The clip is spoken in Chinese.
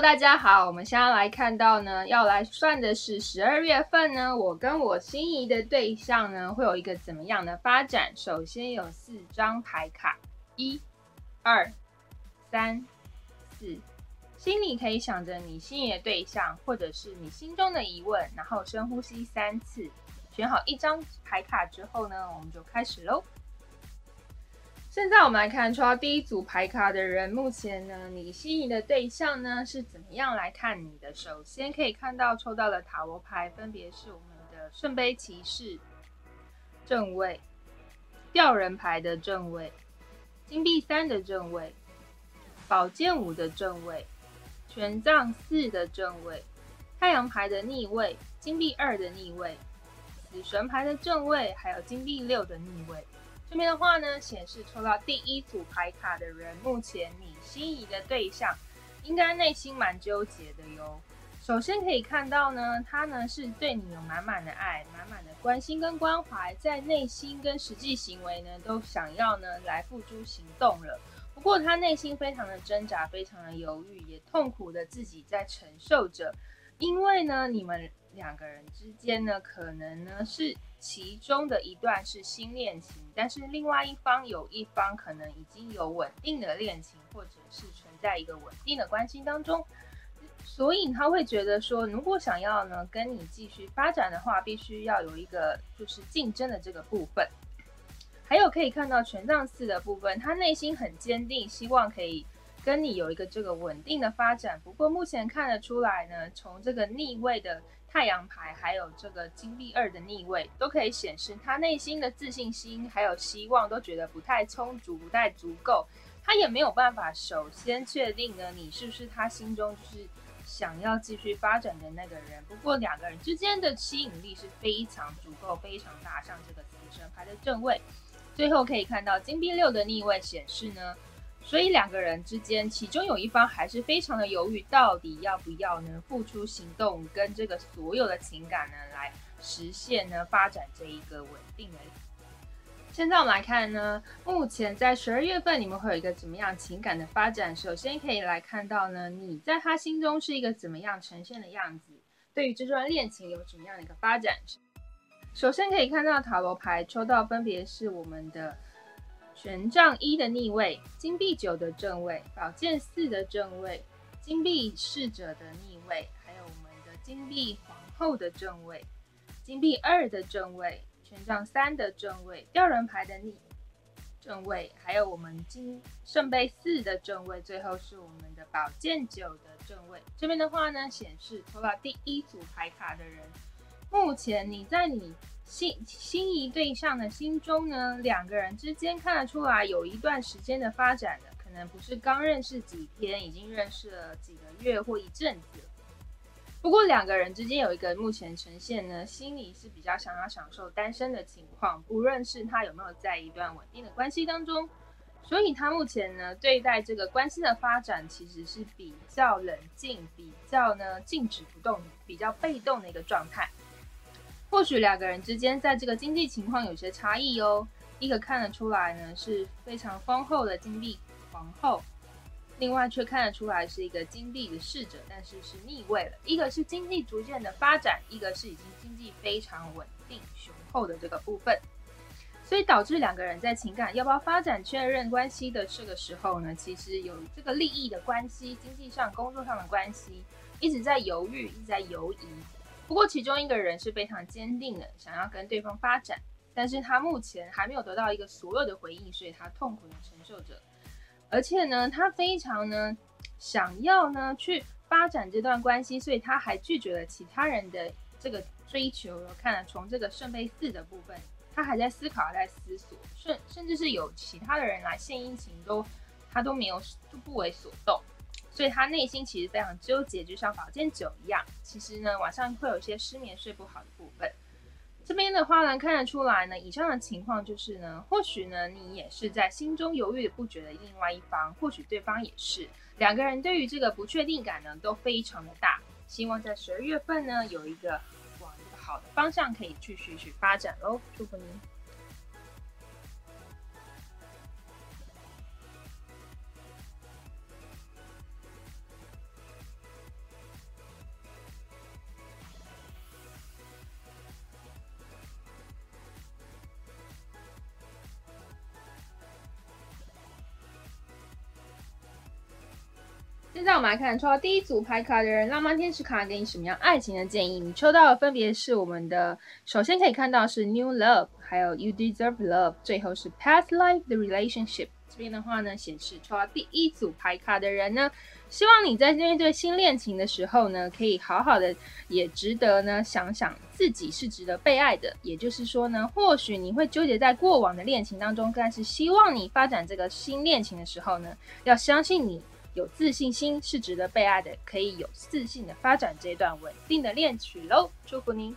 大家好，我们现在来看到呢，要来算的是十二月份呢，我跟我心仪的对象呢，会有一个怎么样的发展？首先有四张牌卡，一、二、三、四，心里可以想着你心仪的对象，或者是你心中的疑问，然后深呼吸三次，选好一张牌卡之后呢，我们就开始喽。现在我们来看抽到第一组牌卡的人，目前呢，你心仪的对象呢是怎么样来看你的？首先可以看到抽到的塔罗牌，分别是我们的圣杯骑士正位、吊人牌的正位、金币三的正位、宝剑五的正位、权杖四的正位、太阳牌的逆位、金币二的逆位、死神牌的正位，还有金币六的逆位。这边的话呢，显示抽到第一组牌卡的人，目前你心仪的对象应该内心蛮纠结的哟。首先可以看到呢，他呢是对你有满满的爱、满满的关心跟关怀，在内心跟实际行为呢都想要呢来付诸行动了。不过他内心非常的挣扎，非常的犹豫，也痛苦的自己在承受着，因为呢你们。两个人之间呢，可能呢是其中的一段是新恋情，但是另外一方有一方可能已经有稳定的恋情，或者是存在一个稳定的关系当中，所以他会觉得说，如果想要呢跟你继续发展的话，必须要有一个就是竞争的这个部分。还有可以看到权杖四的部分，他内心很坚定，希望可以跟你有一个这个稳定的发展。不过目前看得出来呢，从这个逆位的。太阳牌还有这个金币二的逆位，都可以显示他内心的自信心还有希望都觉得不太充足、不太足够。他也没有办法首先确定呢，你是不是他心中就是想要继续发展的那个人。不过两个人之间的吸引力是非常足够、非常大。像这个死神牌的正位，最后可以看到金币六的逆位显示呢。所以两个人之间，其中有一方还是非常的犹豫，到底要不要呢付出行动，跟这个所有的情感呢来实现呢发展这一个稳定的。现在我们来看呢，目前在十二月份你们会有一个怎么样情感的发展？首先可以来看到呢，你在他心中是一个怎么样呈现的样子？对于这段恋情有什么样的一个发展？首先可以看到塔罗牌抽到分别是我们的。权杖一的逆位，金币九的正位，宝剑四的正位，金币侍者的逆位，还有我们的金币皇后的正位，金币二的正位，权杖三的正位，吊人牌的逆正位，还有我们金圣杯四的正位，最后是我们的宝剑九的正位。这边的话呢，显示抽到第一组牌卡的人，目前你在你。心心仪对象的心中呢，两个人之间看得出来有一段时间的发展的，可能不是刚认识几天，已经认识了几个月或一阵子。不过两个人之间有一个目前呈现呢，心里是比较想要享受单身的情况，不论是他有没有在一段稳定的关系当中，所以他目前呢对待这个关系的发展其实是比较冷静，比较呢静止不动，比较被动的一个状态。或许两个人之间在这个经济情况有些差异哦。一个看得出来呢是非常丰厚的金币皇后，另外却看得出来是一个金币的侍者，但是是逆位了。一个是经济逐渐的发展，一个是已经经济非常稳定雄厚的这个部分，所以导致两个人在情感要不要发展确认关系的这个时候呢，其实有这个利益的关系、经济上、工作上的关系，一直在犹豫，一直在犹疑。不过，其中一个人是非常坚定的，想要跟对方发展，但是他目前还没有得到一个所有的回应，所以他痛苦的承受着。而且呢，他非常呢想要呢去发展这段关系，所以他还拒绝了其他人的这个追求。看了从这个圣杯四的部分，他还在思考，在思索，甚甚至是有其他的人来献殷勤，都他都没有都不为所动。所以他内心其实非常纠结，就像宝剑九一样。其实呢，晚上会有一些失眠、睡不好的部分。这边的话呢，看得出来呢，以上的情况就是呢，或许呢，你也是在心中犹豫不决的另外一方，或许对方也是。两个人对于这个不确定感呢，都非常的大。希望在十二月份呢，有一个往一个好的方向可以继续去发展喽。祝福您。现在我们来看抽到第一组牌卡的人，浪漫天使卡给你什么样爱情的建议？你抽到的分别是我们的，首先可以看到是 New Love，还有 You Deserve Love，最后是 Past Life 的 Relationship。这边的话呢，显示抽到第一组牌卡的人呢，希望你在面对新恋情的时候呢，可以好好的，也值得呢想想自己是值得被爱的。也就是说呢，或许你会纠结在过往的恋情当中，但是希望你发展这个新恋情的时候呢，要相信你。有自信心是值得被爱的，可以有自信的发展这段稳定的恋曲喽！祝福您。